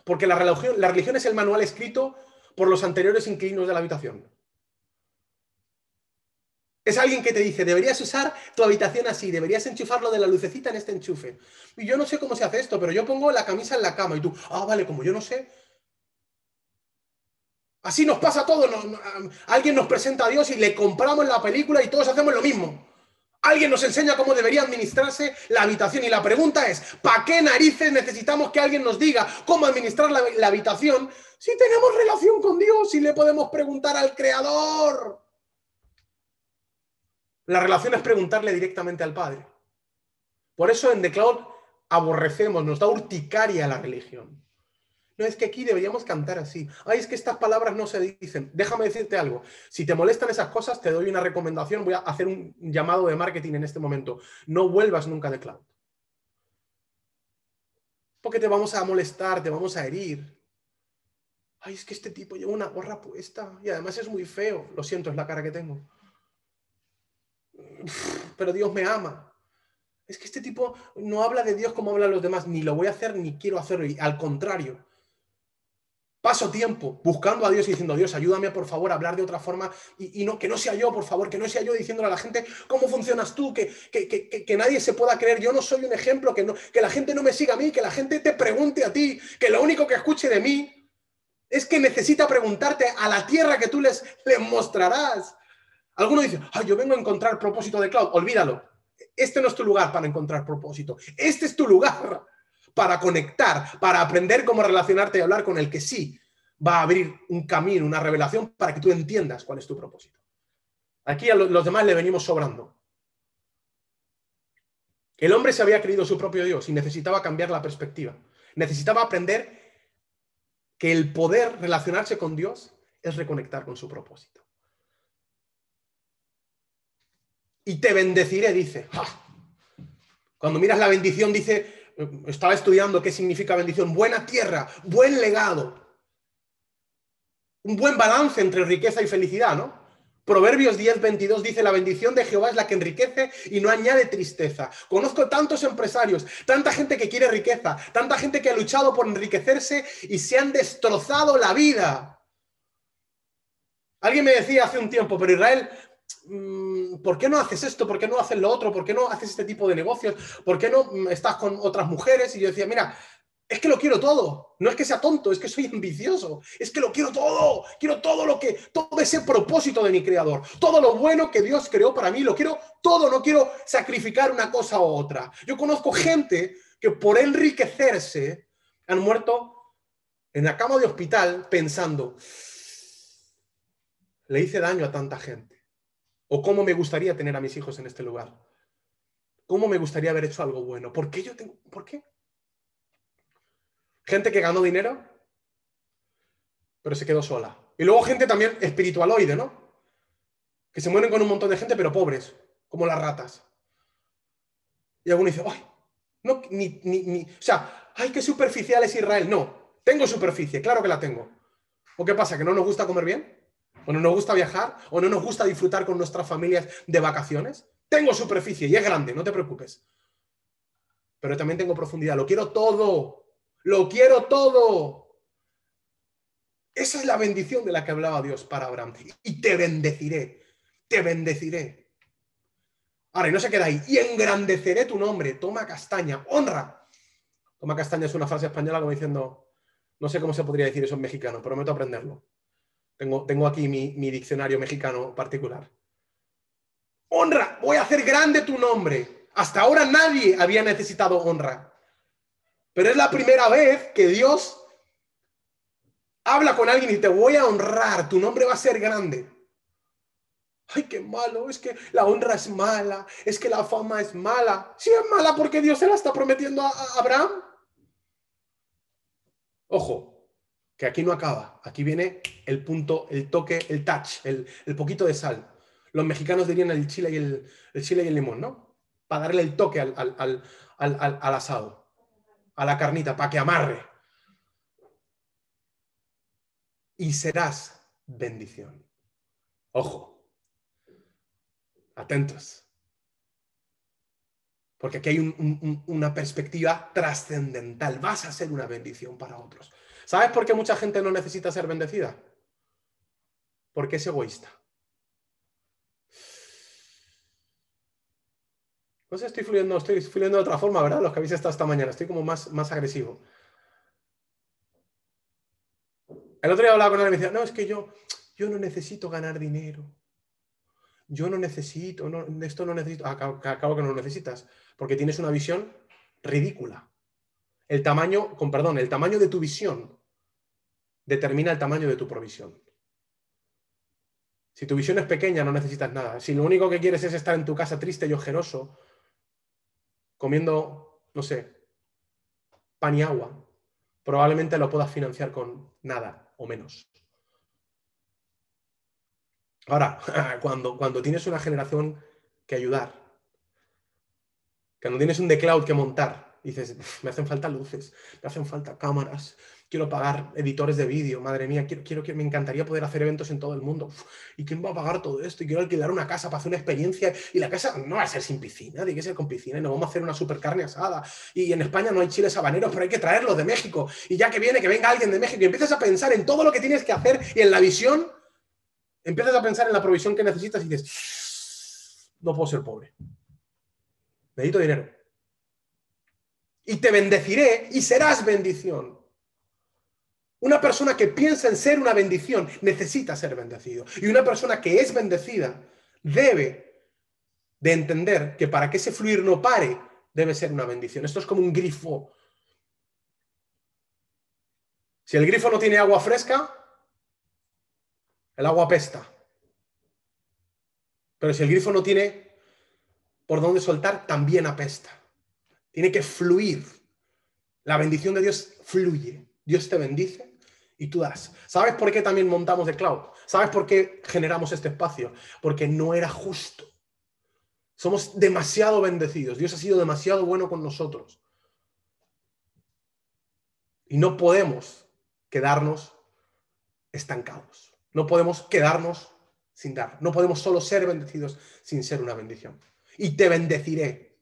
S1: Porque la religión, la religión es el manual escrito por los anteriores inquilinos de la habitación. Es alguien que te dice, deberías usar tu habitación así, deberías enchufarlo de la lucecita en este enchufe. Y yo no sé cómo se hace esto, pero yo pongo la camisa en la cama y tú, ah, vale, como yo no sé. Así nos pasa todo. alguien nos presenta a Dios y le compramos la película y todos hacemos lo mismo. Alguien nos enseña cómo debería administrarse la habitación y la pregunta es, ¿para qué narices necesitamos que alguien nos diga cómo administrar la, habitación si tenemos relación con Dios y le podemos preguntar al Creador? La relación es preguntarle directamente al Padre. Por eso en The Cloud aborrecemos, nos da urticaria la religión. No, es que aquí deberíamos cantar así. Ay, es que estas palabras no se dicen. Déjame decirte algo. Si te molestan esas cosas, te doy una recomendación. Voy a hacer un llamado de marketing en este momento. No vuelvas nunca de cloud. Porque te vamos a molestar, te vamos a herir. Ay, es que este tipo lleva una gorra puesta y además es muy feo. Lo siento, es la cara que tengo. Pero Dios me ama. Es que este tipo no habla de Dios como hablan los demás. Ni lo voy a hacer ni quiero hacerlo. Y al contrario, Paso tiempo buscando a Dios y diciendo, Dios, ayúdame por favor a hablar de otra forma y, no, que no sea yo, por favor, que no sea yo diciéndole a la gente cómo funcionas tú, que, que, nadie se pueda creer, yo no soy un ejemplo, que, no, que la gente no me siga a mí, que la gente te pregunte a ti, que lo único que escuche de mí es que necesita preguntarte a la tierra que tú les, les mostrarás. Alguno dice, ay, yo vengo a encontrar propósito de cloud, olvídalo. este no es tu lugar para encontrar propósito. Este es tu lugar para conectar, para aprender cómo relacionarte y hablar con el que sí va a abrir un camino, una revelación para que tú entiendas cuál es tu propósito. Aquí a los demás le venimos sobrando. El hombre se había creído su propio Dios y necesitaba cambiar la perspectiva. Necesitaba aprender que el poder relacionarse con Dios es reconectar con su propósito. Y te bendeciré, dice. Cuando miras la bendición, dice, estaba estudiando qué significa bendición. Buena tierra, buen legado. Un buen balance entre riqueza y felicidad, ¿no? Proverbios 10, 22 dice, la bendición de Jehová es la que enriquece y no añade tristeza. Conozco tantos empresarios, tanta gente que quiere riqueza, tanta gente que ha luchado por enriquecerse y se han destrozado la vida. Alguien me decía hace un tiempo, pero Israel, mm, ¿por qué no haces esto? ¿Por qué no haces lo otro? ¿Por qué no haces este tipo de negocios? ¿Por qué no mm, estás con otras mujeres? Y yo decía, mira, es que lo quiero todo. No es que sea tonto, es que soy ambicioso. Es que lo quiero todo. Quiero todo lo que, todo ese propósito de mi creador. Todo lo bueno que Dios creó para mí, lo quiero todo. No quiero sacrificar una cosa u otra. Yo conozco gente que por enriquecerse han muerto en la cama de hospital pensando, le hice daño a tanta gente. O cómo me gustaría tener a mis hijos en este lugar. ¿Cómo me gustaría haber hecho algo bueno? ¿Por qué yo tengo? ¿Por qué? Gente que ganó dinero, pero se quedó sola. Y luego gente también espiritualoide, ¿no? Que se mueren con un montón de gente, pero pobres, como las ratas. Y alguno dice, ¡ay! No, ni, ni, ni, o sea, ¡ay, qué superficial es Israel! No, tengo superficie, claro que la tengo. ¿O qué pasa? ¿Que no nos gusta comer bien? ¿O no nos gusta viajar? ¿O no nos gusta disfrutar con nuestras familias de vacaciones? Tengo superficie y es grande, no te preocupes. Pero también tengo profundidad, lo quiero todo. Lo quiero todo. Esa es la bendición de la que hablaba Dios para Abraham. Y te bendeciré, te bendeciré. Ahora, y no se queda ahí. Y engrandeceré tu nombre. Toma castaña, honra. Toma castaña es una frase española como diciendo, no sé cómo se podría decir eso en mexicano, prometo aprenderlo. Tengo, tengo aquí mi, mi diccionario mexicano particular. Honra, voy a hacer grande tu nombre. Hasta ahora nadie había necesitado honra. Pero es la primera vez que Dios habla con alguien y te voy a honrar, tu nombre va a ser grande. Ay, qué malo, es que la honra es mala, es que la fama es mala. Sí es mala porque Dios se la está prometiendo a, Abraham. Ojo, que aquí no acaba, aquí viene el punto, el toque, el touch, el, poquito de sal. Los mexicanos dirían el chile y el, chile y el limón, ¿no? Para darle el toque al, al asado a la carnita para que amarre. Y serás bendición. Ojo, atentos. Porque aquí hay una perspectiva trascendental. Vas a ser una bendición para otros. ¿Sabes por qué mucha gente no necesita ser bendecida? Porque es egoísta. No sé, estoy fluyendo, estoy fluyendo de otra forma, ¿verdad? Los que habéis estado esta mañana, estoy como más, más agresivo. El otro día hablaba con alguien y me decía, no, es que yo, yo no necesito ganar dinero. Yo no necesito, no, esto no necesito. Acabo, acabo que no lo necesitas, porque tienes una visión ridícula. El tamaño, con perdón, el tamaño de tu visión determina el tamaño de tu provisión. Si tu visión es pequeña, no necesitas nada. Si lo único que quieres es estar en tu casa triste y ojeroso, comiendo, no sé, pan y agua, probablemente lo puedas financiar con nada o menos. Ahora, cuando, cuando tienes una generación que ayudar, cuando tienes un The Cloud que montar, dices, me hacen falta luces, me hacen falta cámaras, quiero pagar editores de vídeo, madre mía, quiero, quiero me encantaría poder hacer eventos en todo el mundo. ¿Y quién va a pagar todo esto? Y quiero alquilar una casa para hacer una experiencia. Y la casa no va a ser sin piscina, tiene que ser con piscina y nos vamos a hacer una super carne asada. Y en España no hay chiles habaneros, pero hay que traerlos de México. Y ya que viene, que venga alguien de México y empiezas a pensar en todo lo que tienes que hacer y en la visión, empiezas a pensar en la provisión que necesitas y dices, no puedo ser pobre. Necesito dinero. Y te bendeciré y serás bendición. Una persona que piensa en ser una bendición necesita ser bendecido. Y una persona que es bendecida debe de entender que para que ese fluir no pare, debe ser una bendición. Esto es como un grifo. Si el grifo no tiene agua fresca, el agua apesta. Pero si el grifo no tiene por dónde soltar, también apesta. Tiene que fluir. La bendición de Dios fluye. Dios te bendice y tú das. ¿Sabes por qué también montamos de cloud? ¿Sabes por qué generamos este espacio? Porque no era justo. Somos demasiado bendecidos. Dios ha sido demasiado bueno con nosotros. Y no podemos quedarnos estancados. No podemos quedarnos sin dar. No podemos solo ser bendecidos sin ser una bendición. Y te bendeciré.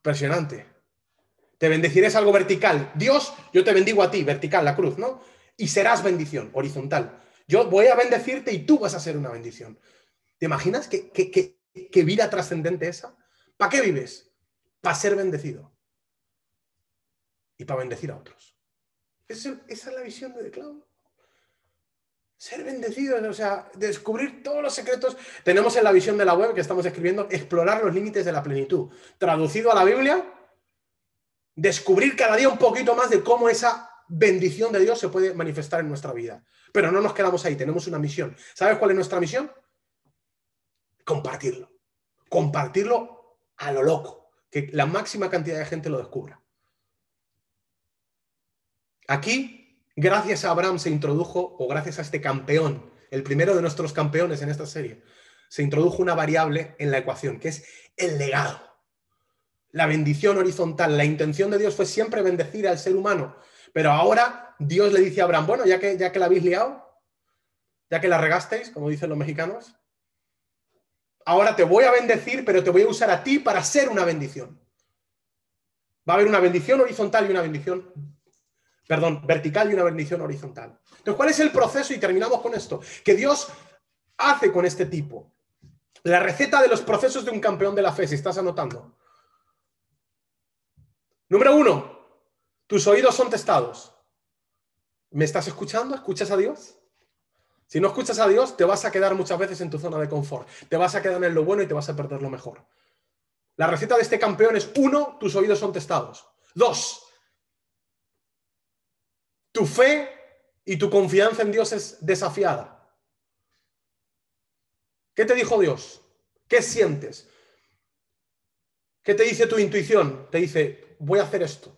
S1: Impresionante. Te bendeciré es algo vertical. Dios, yo te bendigo a ti, vertical, la cruz, ¿no? Y serás bendición, horizontal. Yo voy a bendecirte y tú vas a ser una bendición. ¿Te imaginas qué, vida trascendente esa? ¿Para qué vives? Para ser bendecido. Y para bendecir a otros. Esa, es la visión de Cloud. Ser bendecido, o sea, descubrir todos los secretos. Tenemos en la visión de la web que estamos escribiendo, explorar los límites de la plenitud. Traducido a la Biblia, descubrir cada día un poquito más de cómo esa bendición de Dios se puede manifestar en nuestra vida. Pero no nos quedamos ahí, tenemos una misión. ¿Sabes cuál es nuestra misión? Compartirlo. Compartirlo a lo loco, que la máxima cantidad de gente lo descubra. Aquí, gracias a Abraham se introdujo, o gracias a este campeón, el primero de nuestros campeones en esta serie, se introdujo una variable en la ecuación, que es el legado la bendición horizontal. La intención de Dios fue siempre bendecir al ser humano. Pero ahora Dios le dice a Abraham, bueno, ya que, ya que la habéis liado, ya que la regasteis, como dicen los mexicanos, ahora te voy a bendecir, pero te voy a usar a ti para ser una bendición. Va a haber una bendición horizontal y una bendición, perdón, vertical y una bendición horizontal. Entonces, ¿cuál es el proceso? Y terminamos con esto. Que Dios hace con este tipo. La receta de los procesos de un campeón de la fe, si estás anotando. Número uno, tus oídos son testados. ¿Me estás escuchando? ¿Escuchas a Dios? Si no escuchas a Dios, te vas a quedar muchas veces en tu zona de confort. Te vas a quedar en lo bueno y te vas a perder lo mejor. La receta de este campeón es, uno, tus oídos son testados. Dos, tu fe y tu confianza en Dios es desafiada. ¿Qué te dijo Dios? ¿Qué sientes? ¿Qué te dice tu intuición? Te dice, voy a hacer esto.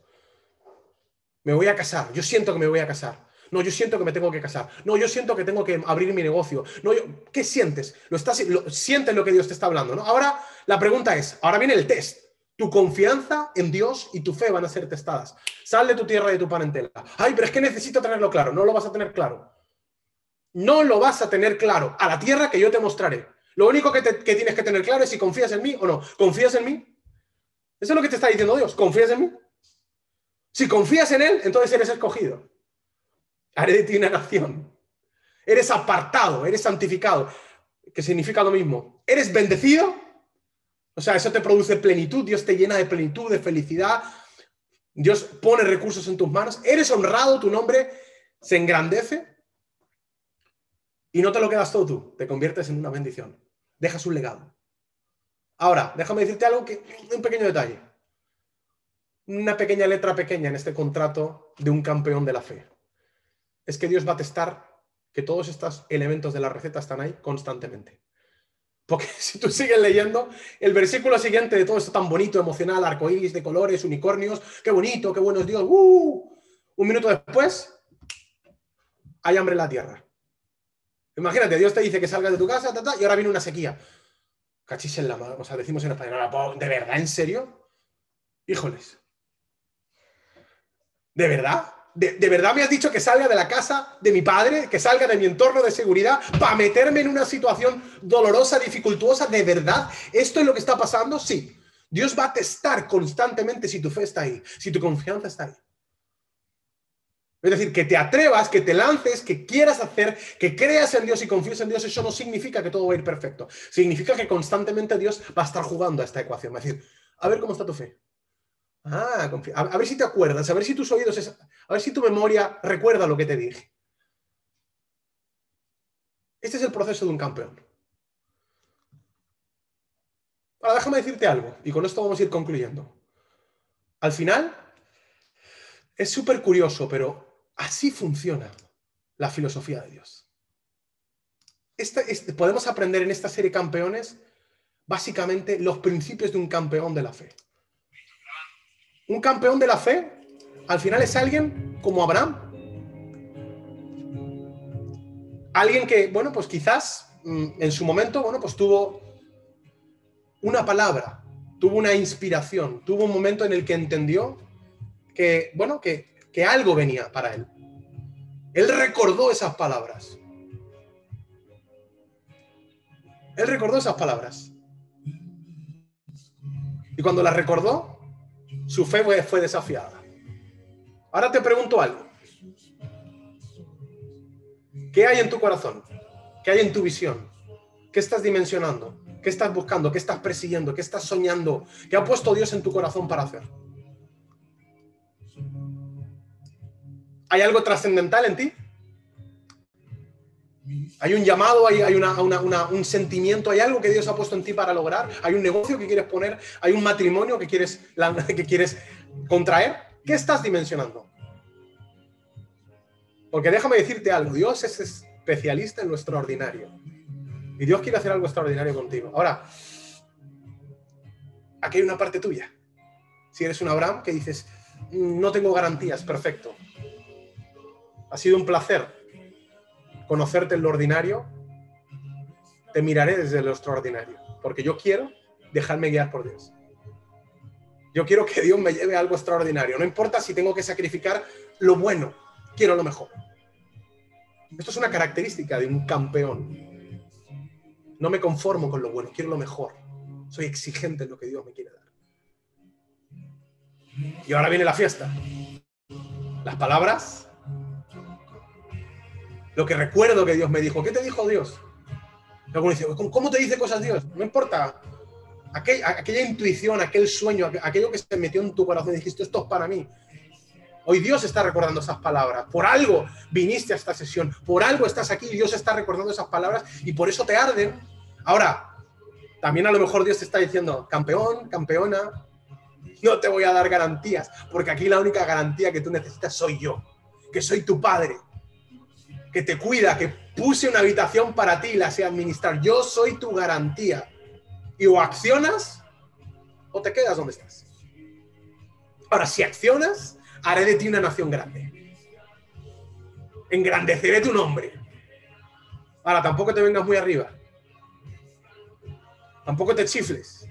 S1: Me voy a casar. Yo siento que me voy a casar. No, yo siento que me tengo que casar. No, yo siento que tengo que abrir mi negocio. No, yo, ¿qué sientes? Lo estás, lo, sientes lo que Dios te está hablando, ¿no? Ahora la pregunta es, ahora viene el test. Tu confianza en Dios y tu fe van a ser testadas. Sal de tu tierra y de tu parentela. Ay, pero es que necesito tenerlo claro. No lo vas a tener claro. No lo vas a tener claro. A la tierra que yo te mostraré. Lo único que, que tienes que tener claro es si confías en mí o no. ¿Confías en mí? Eso es lo que te está diciendo Dios. ¿Confías en mí? Si confías en Él, entonces eres escogido. Haré de ti una nación. Eres apartado, eres santificado, que significa lo mismo. Eres bendecido. O sea, eso te produce plenitud. Dios te llena de plenitud, de felicidad. Dios pone recursos en tus manos. Eres honrado, tu nombre se engrandece. Y no te lo quedas todo tú, te conviertes en una bendición. Dejas un legado. Ahora, déjame decirte algo que, un pequeño detalle. Una pequeña letra pequeña en este contrato de un campeón de la fe. Es que Dios va a testar que todos estos elementos de la receta están ahí constantemente. Porque si tú sigues leyendo, el versículo siguiente de todo esto tan bonito, emocional, arcoíris de colores, unicornios, qué bonito, qué bueno es Dios. ¡uh! Un minuto después, hay hambre en la tierra. Imagínate, Dios te dice que salgas de tu casa y ahora viene una sequía cachis en la mano, o sea, decimos en español, ¿de verdad, en serio? Híjoles. ¿De verdad? ¿De, ¿De, verdad me has dicho que salga de la casa de mi padre, que salga de mi entorno de seguridad para meterme en una situación dolorosa, dificultuosa? ¿De verdad? ¿Esto es lo que está pasando? Sí. Dios va a testar constantemente si tu fe está ahí, si tu confianza está ahí. Es decir, que te atrevas, que te lances, que quieras hacer, que creas en Dios y confíes en Dios, eso no significa que todo va a ir perfecto. Significa que constantemente Dios va a estar jugando a esta ecuación. Va a decir, a ver cómo está tu fe. Ah, a, ver si te acuerdas, a ver si tus oídos, a ver si tu memoria recuerda lo que te dije. Este es el proceso de un campeón. Ahora déjame decirte algo, y con esto vamos a ir concluyendo. Al final, es súper curioso, pero así funciona la filosofía de Dios. podemos aprender en esta serie Campeones básicamente los principios de un campeón de la fe. Un campeón de la fe, al final es alguien como Abraham. Alguien que, bueno, pues quizás mm, en su momento, bueno, pues tuvo una palabra, tuvo una inspiración, tuvo un momento en el que entendió que, bueno, que, que algo venía para él. Él recordó esas palabras. Él recordó esas palabras. Y cuando las recordó, su fe fue desafiada. Ahora te pregunto algo. ¿Qué hay en tu corazón? ¿Qué hay en tu visión? ¿Qué estás dimensionando? ¿Qué estás buscando? ¿Qué estás persiguiendo? ¿Qué estás soñando? ¿Qué ha puesto Dios en tu corazón para hacer? ¿Hay algo trascendental en ti? ¿Hay un llamado? ¿Hay, un sentimiento? ¿Hay algo que Dios ha puesto en ti para lograr? ¿Hay un negocio que quieres poner? ¿Hay un matrimonio que quieres, que quieres contraer? ¿Qué estás dimensionando? Porque déjame decirte algo, Dios es especialista en lo extraordinario. Y Dios quiere hacer algo extraordinario contigo. Ahora, aquí hay una parte tuya. Si eres un Abraham que dices, no tengo garantías, perfecto. Ha sido un placer conocerte en lo ordinario. Te miraré desde lo extraordinario, porque yo quiero dejarme guiar por Dios. Yo quiero que Dios me lleve a algo extraordinario. No importa si tengo que sacrificar lo bueno, quiero lo mejor. Esto es una característica de un campeón. No me conformo con lo bueno, quiero lo mejor. Soy exigente en lo que Dios me quiere dar. Y ahora viene la fiesta. Las palabras. Lo que recuerdo que Dios me dijo. ¿Qué te dijo Dios? Alguno dice, ¿cómo te dice cosas Dios? No importa. aquella intuición, aquel sueño, aquello que se metió en tu corazón y dijiste, esto es para mí. Hoy Dios está recordando esas palabras. Por algo viniste a esta sesión. Por algo estás aquí Dios está recordando esas palabras y por eso te arden Ahora, también a lo mejor Dios te está diciendo, campeón, campeona, yo te voy a dar garantías, porque aquí la única garantía que tú necesitas soy yo, que soy tu padre, que te cuida, que puse una habitación para ti y la sé administrar. Yo soy tu garantía. Y o accionas o te quedas donde estás. Ahora, si accionas, haré de ti una nación grande. Engrandeceré tu nombre. Ahora, tampoco te vengas muy arriba. Tampoco te chifles.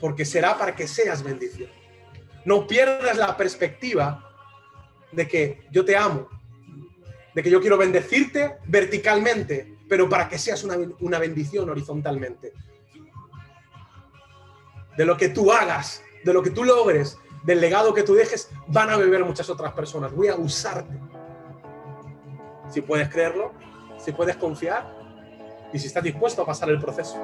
S1: Porque será para que seas bendición. No pierdas la perspectiva de que yo te amo, de que yo quiero bendecirte verticalmente, pero para que seas una, una bendición horizontalmente. De lo que tú hagas, de lo que tú logres, del legado que tú dejes, van a beber muchas otras personas. Voy a usarte. Si puedes creerlo, si puedes confiar, y si estás dispuesto a pasar el proceso.